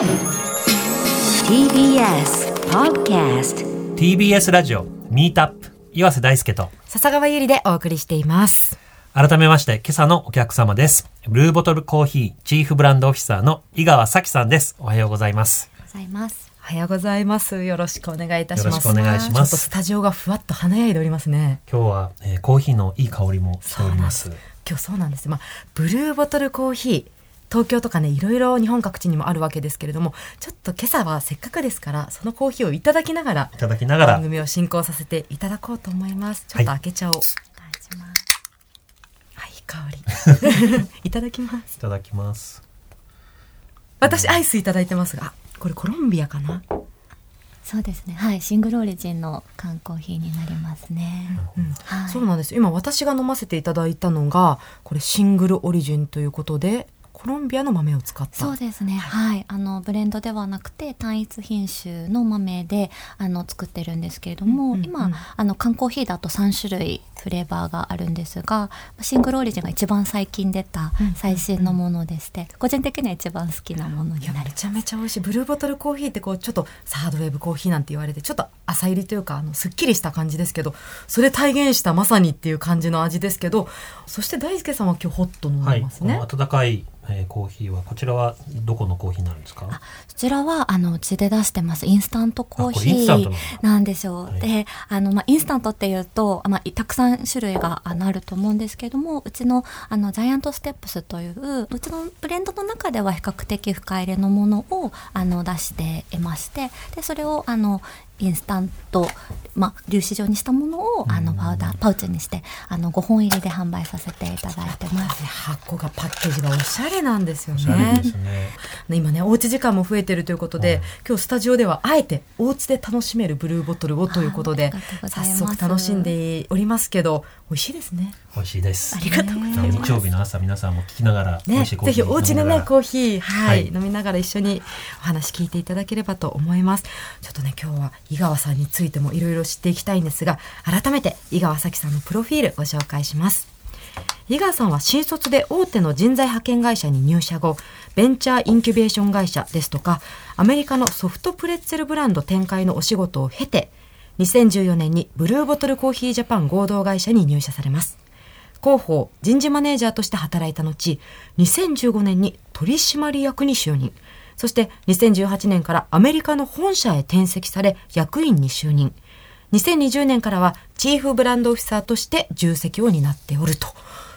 TBS Podcast TBS ラジオミートアップ岩瀬大輔と笹川ゆりでお送りしています。改めまして今朝のお客様ですブルーボトルコーヒーチーフブランドオフィサーの井川咲さんですおはようございますございます。おはようございます。よろしくお願いいたします。よろしくお願いしますちょっとスタジオがふわっと華やいでおりますね。今日は、えーコーヒーのいい香りもしております今日そうなんです。まあ、ブルーボトルコーヒー。東京とかね、いろいろ日本各地にもあるわけですけれども、ちょっと今朝はせっかくですから、そのコーヒーをいただきながらい、ただきながら番組を進行させていただこうと思います。ちょっと開けちゃおう。お願いします。はい、香り。いただきます。いただきます私、アイスいただいてますが、あこれコロンビアかな？そうですね。はい、シングルオリジンの缶コーヒーになりますね。うんはい。そうなんです今私が飲ませていただいたのがこれシングルオリジンということでコロンビアの豆を使った。そうですね。はい、あのブレンドではなくて単一品種の豆であの作ってるんですけれども、うんうんうん今あの缶コーヒーだと3種類フレーバーがあるんですが、シングルオリジンが一番最近出たうん最新のものでして、個人的には一番好きなものいやになります。めちゃめちゃ美味しい。ブルーボトルコーヒーってこうちょっとサードウェーブコーヒーなんて言われてちょっと浅入りというかあのすっきりした感じですけどそれ体現したまさにっていう感じの味ですけどそして大輔さんは今日ホット飲んはいでますね、この温かい、えーコーヒーはこちらはどこのコーヒーになるんですか？そちらはあのうちで出してます。インスタントコーヒーなんだなんですよ。はい。であの、まあ、インスタントっていうと、まあ、たくさん種類があのあると思うんですけれどもうちのあのジャイアントステップスといううちのブレンドの中では比較的深入れのものをあの出していましてでそれをあのインスタント、まあ、粒子状にしたものをあのパウダーパウチにしてあの5本入りで販売させていただいてます。箱がパッケージがおしゃれなんですよね。ねね。今ねおうち時間も増えてるということで、はい。今日スタジオではあえてお家で楽しめるブルーボトルをということで早速楽しんでおりますけど美味しいですね。美味しいです。ありがとうございます。日曜日の朝皆さんも聞きながら美ね味しいコーヒーぜひお家でねコーヒーはい、はい。飲みながら一緒にお話聞いていただければと思います。ちょっとね今日は井川さんについてもいろいろ知っていきたいんですが改めて井川咲さんのプロフィールご紹介します。井川さんは新卒で大手の人材派遣会社に入社後ベンチャーインキュベーション会社ですとかアメリカのソフトプレッツェルブランド展開のお仕事を経て2014年にブルーボトルコーヒージャパン合同会社に入社されます。広報人事マネージャーとして働いた後2015年に取締役に就任。そして2018年からアメリカの本社へ転籍され役員に就任。2020年からはチーフブランドオフィサーとして重責を担っておると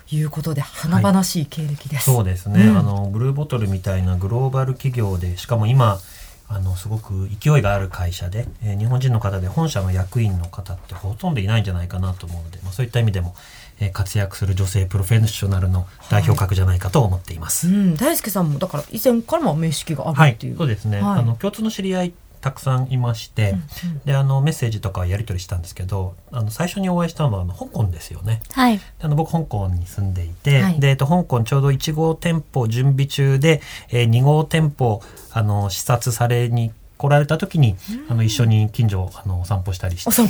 いうことで華々しい経歴です、そうですね、うん。あのブルーボトルみたいなグローバル企業でしかも今あのすごく勢いがある会社で、えー日本人の方で本社の役員の方ってほとんどいないんじゃないかなと思うので、まあ、そういった意味でも、えー活躍する女性プロフェッショナルの代表格じゃないかと思っています。うん、大輔さんもだから以前からも面識があはいるっていう、、そうですね、はい。あの共通の知り合いたくさんいまして、であのメッセージとかはやり取りしたんですけどあの最初にお会いしたのはあの香港ですよね。はい。あの僕香港に住んでいて、はい。で、えっと、香港ちょうど1号店舗準備中で、えー、2号店舗あの視察されに来られた時に、あの一緒に近所あのお散歩したりして。その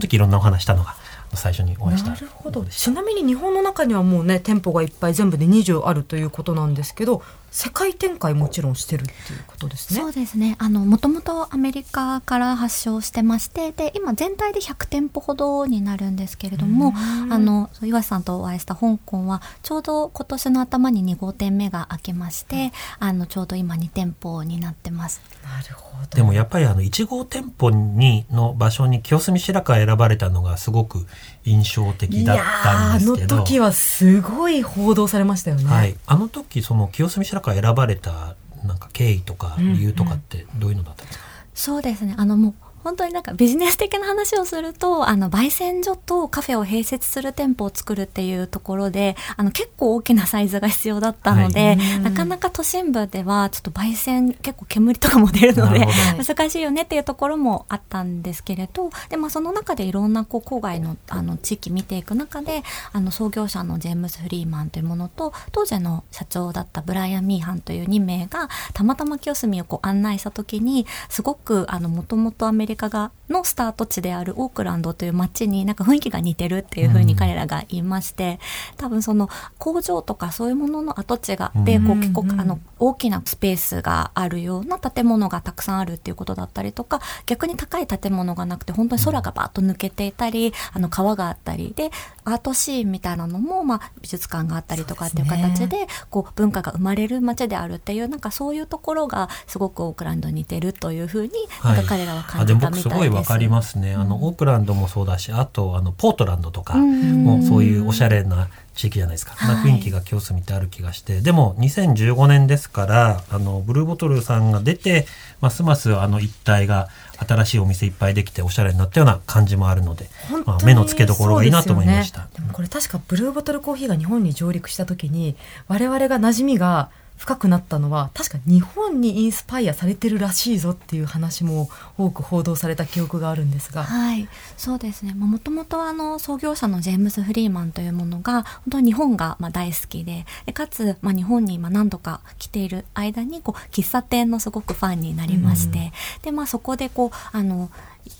時いろんなお話したのが最初にお会いしたなるほど。ちなみに日本の中にはもうね店舗がいっぱい全部で20あるということなんですけど世界展開もちろんしてるっていうことですね。そうですね。あのもともとアメリカから発祥してましてで今全体で100店舗ほどになるんですけれどもあの岩瀬さんとお会いした香港はちょうど今年の頭に2号店目が開けまして、あのちょうど今2店舗になってます。なるほど。でもやっぱりあの1号店舗にの場所に清澄白河選ばれたのがすごく印象的だったんですいやーあけどの時はすごい報道されましたよね、はい、あの時その清澄白河選ばれたなんか経緯とかうん理由とかってどういうのだったんですか、そうですね。あのもう本当になんかビジネス的な話をするとあの焙煎所とカフェを併設する店舗を作るっていうところであの結構大きなサイズが必要だったので、はい。なかなか都心部ではちょっと焙煎結構煙とかも出るので 難しいよねっていうところもあったんですけれどで、まあ、その中でいろんなこう郊外のあの地域見ていく中であの創業者のジェームズ・フリーマンというものと当時の社長だったブライアン・ミーハンという2名がたまたま清澄をこう案内した時にすごくもともとアメリリカがのスタート地であるオークランドという街になんか雰囲気が似てるっていうふうに彼らが言いまして、多分その工場とかそういうものの跡地がで、こう結構あの大きなスペースがあるような建物がたくさんあるっていうことだったりとか逆に高い建物がなくて本当に空がバーッと抜けていたりあの川があったりでアートシーンみたいなのも、まあ、美術館があったりとかっていう形でこう文化が生まれる街であるっていうなんかそういうところがすごくオークランドに似てるというふうになんか彼らは感じたみたいです。僕すごいわかりますね。あのオークランドもそうだし、あとあのポートランドとかうんもそういうおしゃれな地域じゃないですか。はいな雰囲気が今日住みってある気がして、でも2015年ですから、あのブルーボトルさんが出て、ますますあの一帯が新しいお店いっぱいできておしゃれになったような感じもあるので、まあ、目の付けどころがいいなと思いました。でねでもこれ確かブルーボトルコーヒーが日本に上陸した時に我々が馴染みが深くなったのは確か日本にインスパイアされてるらしいぞっていう話も多く報道された記憶があるんですが。はい、そうですね。もともとあの創業者のジェームズ・フリーマンというものが本当に日本がまあ大好きで、でかつまあ日本に今何度か来ている間にこう喫茶店のすごくファンになりまして、うんでまあそこでこうあの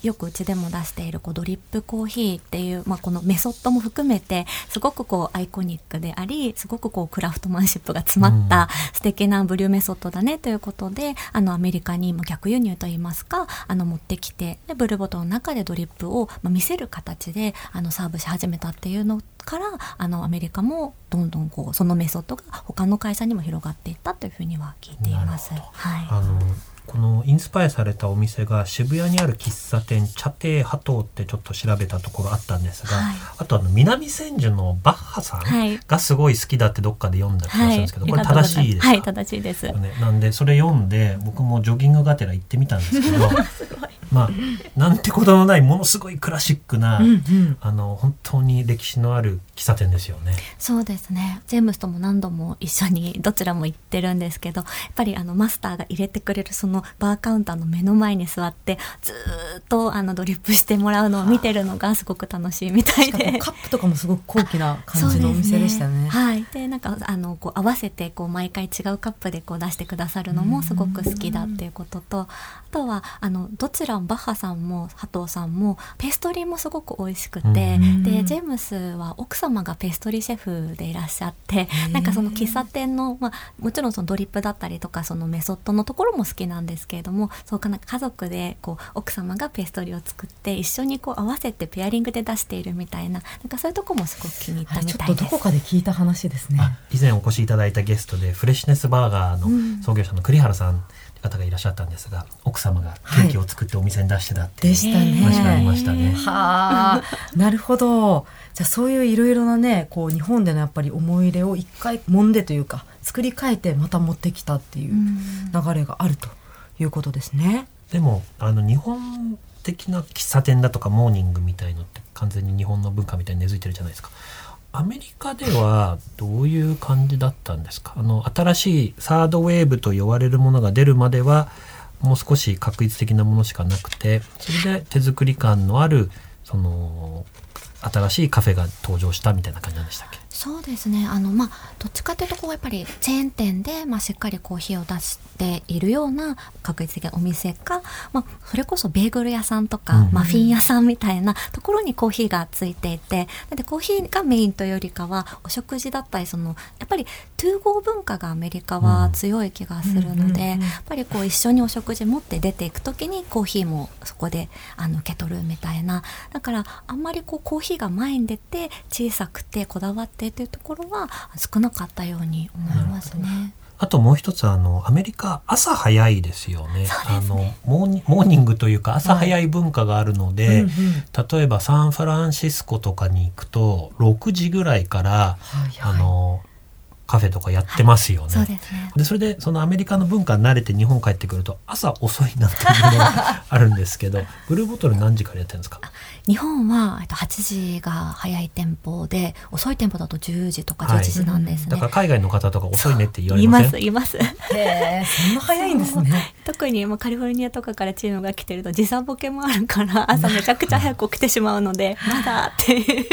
よくうちでも出しているこうドリップコーヒーっていう、まあ、このメソッドも含めてすごくこうアイコニックでありすごくこうクラフトマンシップが詰まった素敵なブリューメソッドだねということであのアメリカにも逆輸入といいますかあの持ってきてでブルーボトルの中でドリップを、まあ、見せる形であのサーブし始めたっていうのからあのアメリカもどんどんこうそのメソッドが他の会社にも広がっていったというふうには聞いています。はい。あのこのインスパイアされたお店が渋谷にある喫茶店茶亭波頭ってちょっと調べたところあったんですが、はい。あとあの南千住のバッハさはい。んがすごい好きだってどっかで読んだ気がするんですけど、これありがとうご正しいですはい、正しいです。よね、なんでそれ読んで僕もジョギングがてら行ってみたんですけど まあなんてことのないものすごいクラシックな、うんうん。あの本当に歴史のある喫茶店ですよね。そうですねジェームスとも何度も一緒に どちらも行ってるんですけどやっぱりあのマスターが入れてくれるそのバーカウンターの目の前に座ってずーっとあのドリップしてもらうのを見てるのがすごく楽しいみたいで。カップとかもすごく高貴な感じのお店でしたね。はい、でなんかあのこう合わせてこう毎回違うカップでこう出してくださるのもすごく好きだっていうこととあとはあのどちらもバッハさんも佐藤さんもペーストリーもすごく美味しくて、うんでジェームスは奥様がペーストリーシェフでいらっしゃってなんかその喫茶店の、まあ、もちろんそのドリップだったりとかそのメソッドのところも好きなんですけれどもそうかな家族でこう奥様がペーストリーを作って一緒にこう合わせてペアリングで出しているみたいななんかそういうとこもすごく気に入ったみたいです。っとどこかで聞いた話ですね。あ以前お越しいただいたゲストでフレッシュネスバーガーうんの創業者の栗原さん方がいらっしゃったんですが奥様がケーキを作ってお店に出してたっていうでしたね。話がありましたね。はあ、なるほど。じゃあそういういろいろなね、こう日本でのやっぱり思い入れを一回揉んでというか作り変えてまた持ってきたっていううん流れがあるということですね。でもあの日本的な喫茶店だとかモーニングみたいのって完全に日本の文化みたいに根付いてるじゃないですか。アメリカではどういう感じだったんですか？あの新しいサードウェーブと呼ばれるものが出るまではもう少し確率的なものしかなくてそれで手作り感のあるその新しいカフェが登場したみたいな感じなんでしたっけ？そうですね。あのまあどっちかというとこうやっぱりチェーン店で、まあ、しっかりコーヒーを出しているような確実的なお店か、まあ、それこそベーグル屋さんとか、うん。マフィン屋さんみたいなところにコーヒーがついていてなのでコーヒーがメインというよりかはお食事だったりそのやっぱりトゥーゴー文化がアメリカは強い気がするので、やっぱりこう一緒にお食事持って出ていく時にコーヒーもそこであの受け取るみたいな。だからあんまりこうコーヒーが前に出て小さくてこだわってというところは少なかったように思いますね。あともう一つあのアメリカ朝早いですよね。あのモーニモーニングというか朝早い文化があるので、うんうん。例えばサンフランシスコとかに行くと6時ぐらいから、はいはい。あのカフェとかやってますよね。そうですねでそれでそのアメリカの文化に慣れて日本帰ってくると朝遅いなっていうのがあるんですけど ブルーボトル何時からやってるんですか？日本はえっと8時が早い店舗で遅い店舗だと10時とかはい11時なんですね。だから海外の方とか遅いねって言われません？ます言います。へえ、そんな早いんですね。特にもうカリフォルニアとかからチームが来てると時差ボケもあるから朝めちゃくちゃ早く起きてしまうので まだっていう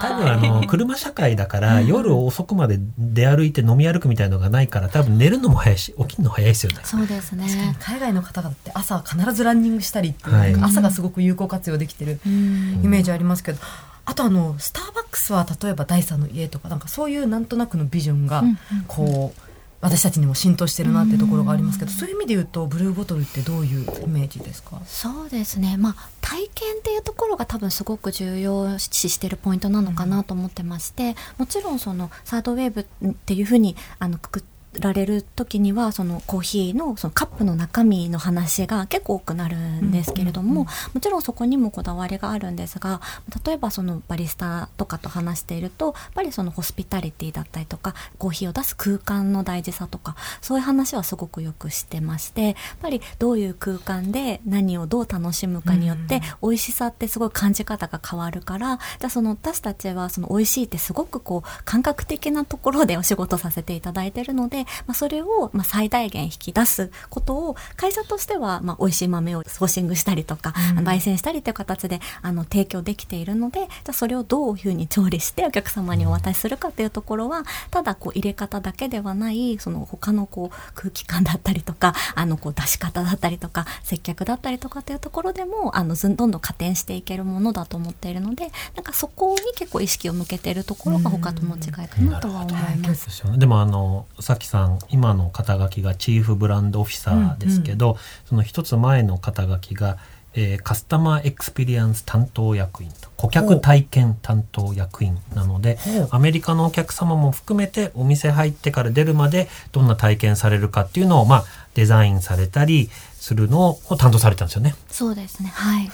多分あの車社会だから夜遅くまで出歩いて飲み歩くみたいのがないから多分寝るのも早いし起きるの早いですよね。そうです確かに。ね海外の方々って朝必ずランニングしたりっていう、はい。朝がすごく有効活用できてるうん。イメージありますけど、あとあのスターバックスは例えば第三の家とかなんかそういうなんとなくのビジョンがうんうん。こう、私たちにも浸透してるなってところがありますけど、そういう意味で言うとブルーボトルってどういうイメージですか？そうですね。まあ体験っていうところが多分すごく重要視してるポイントなのかなと思ってまして、もちろんそのサードウェーブっていうふうにあのくくられる時にはそのコーヒーのそのカップの中身の話が結構多くなるんですけれども、もちろんそこにもこだわりがあるんですが例えばそのバリスタとかと話しているとやっぱりそのホスピタリティだったりとかコーヒーを出す空間の大事さとかそういう話はすごくよくしてましてやっぱりどういう空間で何をどう楽しむかによって美味しさってすごい感じ方が変わるからじゃあその私たちはその美味しいってすごくこう感覚的なところでお仕事させていただいてるので、まあ、それをまあ最大限引き出すことを会社としてはまあ美味しい豆をソーシングしたりとか、うん。焙煎したりという形であの提供できているのでじゃあそれをどういうふうに調理してお客様にお渡しするかっていうところはただこう入れ方だけではないその他のこう空気感だったりとかあのこう出し方だったりとか接客だったりとかっていうところでもあのずんどんどん加点していけるものだと思っているのでなんかそこに結構意識を向けているところが他との違いかなとは思います。でもあのさきさん今の肩書きがチーフブランドオフィサーですけど、その一つ前の肩書きが、えーカスタマーエクスペリエンス担当役員と顧客体験担当役員なのでアメリカのお客様も含めてお店入ってから出るまでどんな体験されるかっていうのを、まあ、デザインされたりするのを担当されたんですよね。そうですね。はい。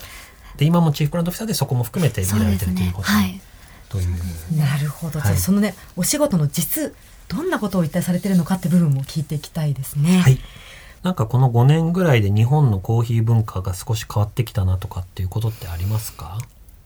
で今もチーフブランドオフィサーでそこも含めて見られてるということ、ね。はい。という。なるほど、はいじゃあそのねお仕事の実どんなことを一体されてるのかって部分も聞いていきたいですね。はい。なんかこの5年ぐらいで日本のコーヒー文化が少し変わってきたなとかっていうことってありますか？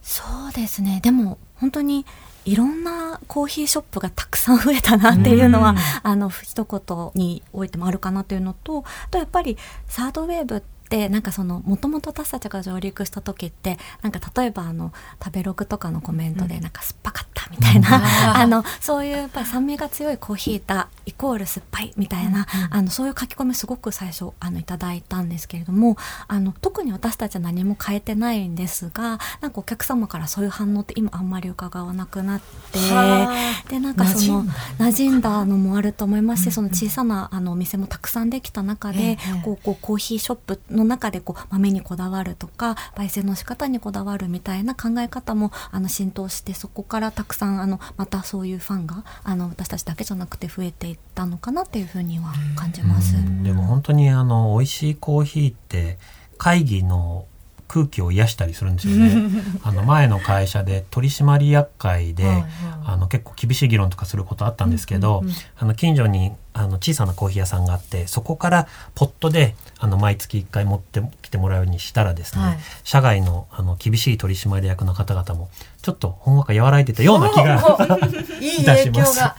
そうですねでも本当にいろんなコーヒーショップがたくさん増えたなっていうのは、うんあの一言においてもあるかなというのとあとやっぱりサードウェーブってなんかそのもともと私たちが上陸した時ってなんか例えばあの食べログとかのコメントでなんか酸っぱかったみたいな、うん。あのそういうやっぱり酸味が強いコーヒーだイコール酸っぱいみたいな、あのそういう書き込みすごく最初あのいただいたんですけれどもあの特に私たちは何も変えてないんですがなんかお客様からそういう反応って今あんまり伺わなくなってはあ。でなんかその馴染んだのもあると思いますし、その小さなあのお店もたくさんできた中で、ええ。こうこうコーヒーショップの中でこう豆にこだわるとか焙煎の仕方にこだわるみたいな考え方もあの浸透してそこからたくさんあのまたそういうファンがあの私たちだけじゃなくて増えていったのかなっていうふうには感じます。うんでも本当にあの美味しいコーヒーって会議の空気を癒したりするんですよね。あの前の会社で取締役会で、あの結構厳しい議論とかすることあったんですけど、あの近所にあの小さなコーヒー屋さんがあってそこからポットであの毎月1回持ってきてもらうようにしたらですね、はい。社外のあの厳しい取締役の方々もちょっとほんわか和らいでたような気が いいいたします。影響が。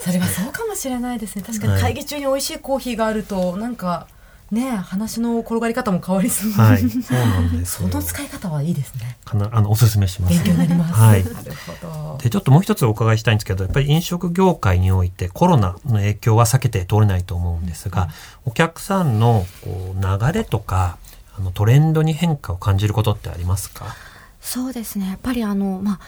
それはそうかもしれないですね。確かに会議中に美味しいコーヒーがあるとなんかね話の転がり方も変わりそう、はいそうなんですそよの使い方はいいですね。かなあのおすすめします。勉強になります、はい。なるほど。でちょっともう一つお伺いしたいんですけどやっぱり飲食業界においてコロナの影響は避けて通れないと思うんですが、お客さんのこう流れとかあのトレンドに変化を感じることってありますか？そうですね。やっぱりあのまあ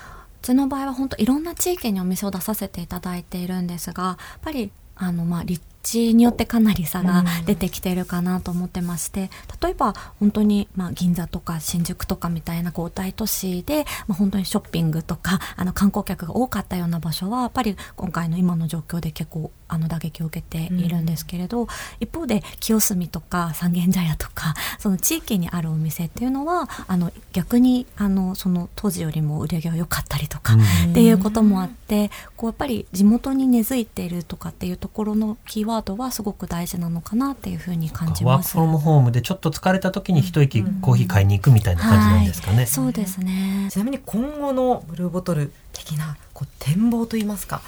うちの場合は本当いろんな地域にお店を出させていただいているんですがやっぱりあのまあ立地によってかなり差が出てきているかなと思ってまして、例えば本当にまあ銀座とか新宿とかみたいなこう大都市で、まあ、本当にショッピングとかあの観光客が多かったような場所はやっぱり今回の今の状況で結構あの打撃を受けているんですけれど、一方で清澄とか三軒茶屋とかその地域にあるお店っていうのはあの逆にあのその当時よりも売り上げが良かったりとか、うん。っていうこともあってこうやっぱり地元に根付いているとかっていうところのキーワードはすごく大事なのかなっていうふうに感じます。ワークフロムホームでちょっと疲れた時に一息コーヒー買いに行くみたいな感じなんですかね。はい、そうですね。ちなみに今後のブルーボトル的なこう展望といいますか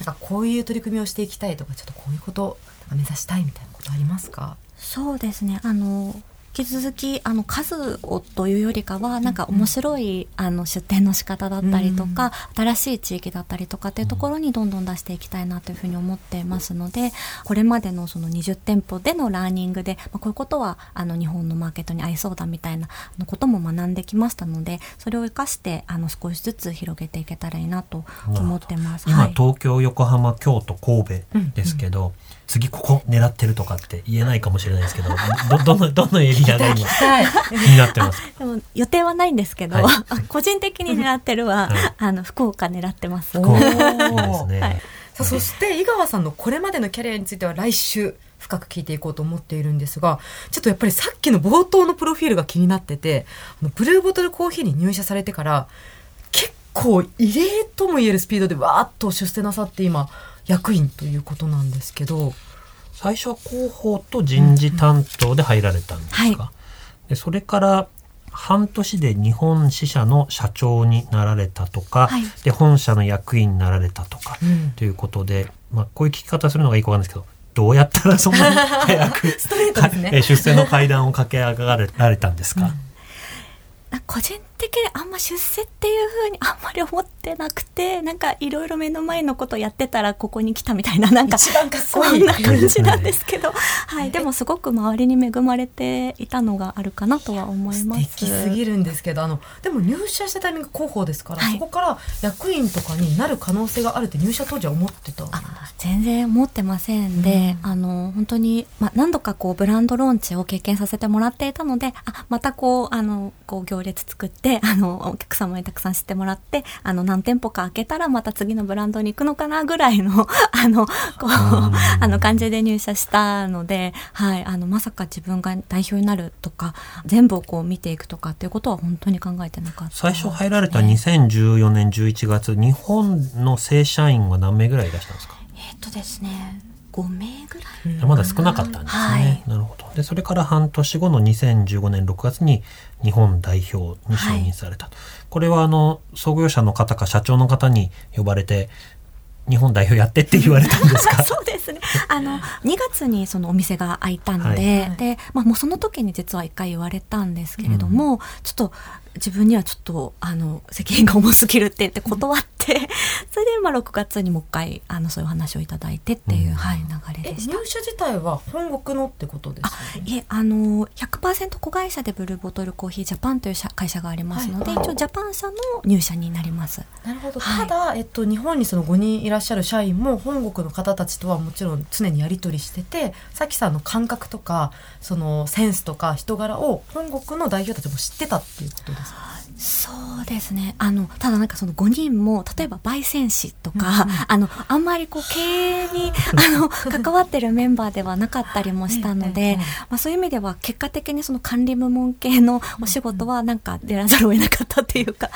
なんかこういう取り組みをしていきたいとかちょっとこういうこと目指したいみたいなことありますか？そうですね。あの引き続きあの数をというよりかはなんか面白い、あの出店の仕方だったりとか、新しい地域だったりとかっていうところにどんどん出していきたいなというふうに思ってますのでこれまでのその20店舗でのラーニングで、まあ、こういうことはあの日本のマーケットに合いそうだみたいなことも学んできましたのでそれを生かしてあの少しずつ広げていけたらいいなと思ってます。今、はい。東京横浜京都神戸ですけど、次ここ狙ってるとかって言えないかもしれないですけどどどのどのエリアが今気になってます。かでも予定はないんですけど、はい。個人的に狙ってるは、はい。あの福岡狙ってます。おーいいですね、はい。さあそして井川さんのこれまでのキャリアについては来週深く聞いていこうと思っているんですがちょっとやっぱりさっきの冒頭のプロフィールが気になっててあのブルーボトルコーヒーに入社されてから結構異例ともいえるスピードでわーっと出世なさって今役員ということなんですけど最初は広報と人事担当で入られたんですか、はいでそれから半年で日本支社の社長になられたとか、はい。で本社の役員になられたとか、うん。ということで、まあ、こういう聞き方するのがいいかわかんないですけどどうやったらそんなに早く ストレートですね。え出世の階段を駆け上がられたんですか、あ個人的にあんま出世っていう風にあんまり思ってなくてなんかいろいろ目の前のことやってたらここに来たみたいななんか一番かっそこいい。んな感じなんですけど、はい、でもすごく周りに恵まれていたのがあるかなとは思います。素敵すぎるんですけどあのでも入社したタイミング広報ですから、はい。そこから役員とかになる可能性があるって入社当時は思ってた全然思ってませんで、うん。あの本当に、まあ、何度かこうブランドローンチを経験させてもらっていたのであまたこうあのこう行列作ってあのお客様にたくさん知ってもらってあの何店舗か開けたらまた次のブランドに行くのかなぐらいの あのこうあの感じで入社したので、はい、あのまさか自分が代表になるとか全部をこう見ていくとかっていうことは本当に考えてなかった最初入られた2014年11月日本の正社員は何名ぐらいいらしたんですか、えっとですね5名ぐらい。まだ少なかったんですね、はい。なるほど。でそれから半年後の2015年6月に日本代表に就任されたと、これはあの創業者の方か社長の方に呼ばれて日本代表やってって言われたんですか？そうですね。あの2月にそのお店が開いたので、はい。で、まあもうその時に実は一回言われたんですけれども、ちょっと自分にはちょっとあの責任が重すぎるって言って断って、それでまあ6月にもう一回あのそういう話をいただいてっていう、うん。はい流れでした。社自体は本国のってことですよねいえあの100%子会社でブルーボトルコーヒージャパンという社会社がありますので、はい。はい一応ジャパン社の入社になります。なるほど、はい。ただ、えっと、日本にその5人いらっしゃる社員も本国の方たちとはもちろん常にやり取りしててさきさんの感覚とかそのセンスとか人柄を本国の代表たちも知ってたっていうことですか？そうですね。あのただなんかその5人も例えば焙煎士とか、うんうん。あのあんまりこう経営に あの関わってるメンバーではなかったりもしたので、まあ、そういう意味では結果的にその管理部門系のお仕事はなんか出らざるを得なかったっていうか、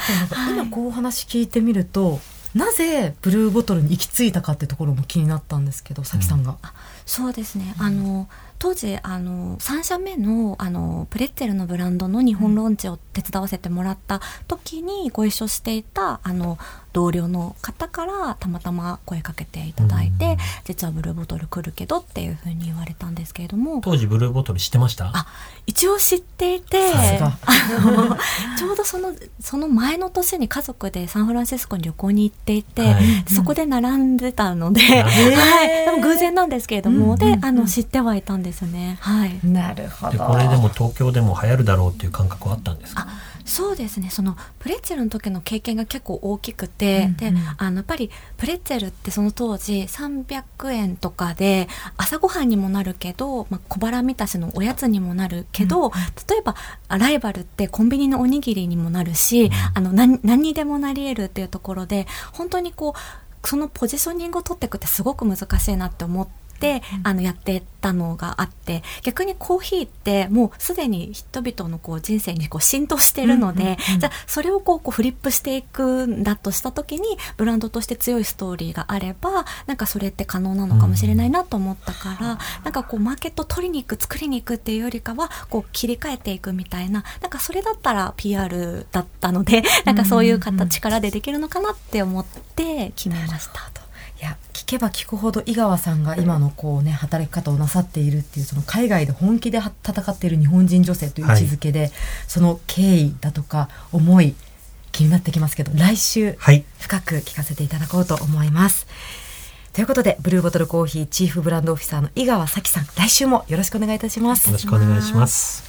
今こうお話聞いてみると、なぜブルーボトルに行き着いたかってところも気になったんですけどさきさんが。そうですね。あの当時あの3社目のあのプレッツェルのブランドの日本ローンチを手伝わせてもらった時にご一緒していたあの同僚の方からたまたま声かけていただいて、うん。実はブルーボトル来るけどっていうふうに言われたんですけれども。当時ブルーボトル知ってました？あ一応知っていて ちょうどそのその前の年に家族でサンフランシスコに旅行に行っていて、はい。そこで並んでたので、はい、でも偶然なんですけれども、うんうんうん。であの知ってはいたんですね。はい。なるほど。でこれでも東京でも流行るだろうっていう感覚はあったんですか？そうですね。そのプレッツェルの時の経験が結構大きくて、うんうん。であのやっぱりプレッツェルってその当時300円とかで朝ごはんにもなるけど、まあ、小腹満たしのおやつにもなるけど、うん例えばあライバルってコンビニのおにぎりにもなるし、あの何何にでもなり得るっていうところで本当にこうそのポジショニングを取っていくってすごく難しいなって思って。あのやってたのがあって逆にコーヒーってもうすでに人々のこう人生にこう浸透しているので、うんうんうんじゃあそれをこうこうフリップしていくんだとした時にブランドとして強いストーリーがあればなんかそれって可能なのかもしれないなと思ったから、なんかこうマーケット取りに行く作りに行くっていうよりかはこう切り替えていくみたいななんかそれだったら PR だったのでなんかそういううんうんうん形からでできるのかなって思って決めました。いや聞けば聞くほど井川さんが今のこうね働き方をなさっているっていうその海外で本気では戦っている日本人女性という位置づけで、その経緯だとか思い気になってきますけど来週はい。深く聞かせていただこうと思います。ということでブルーボトルコーヒーチーフブランドオフィサーの井川咲さん来週もよろしくお願いいたします。よろしくお願いします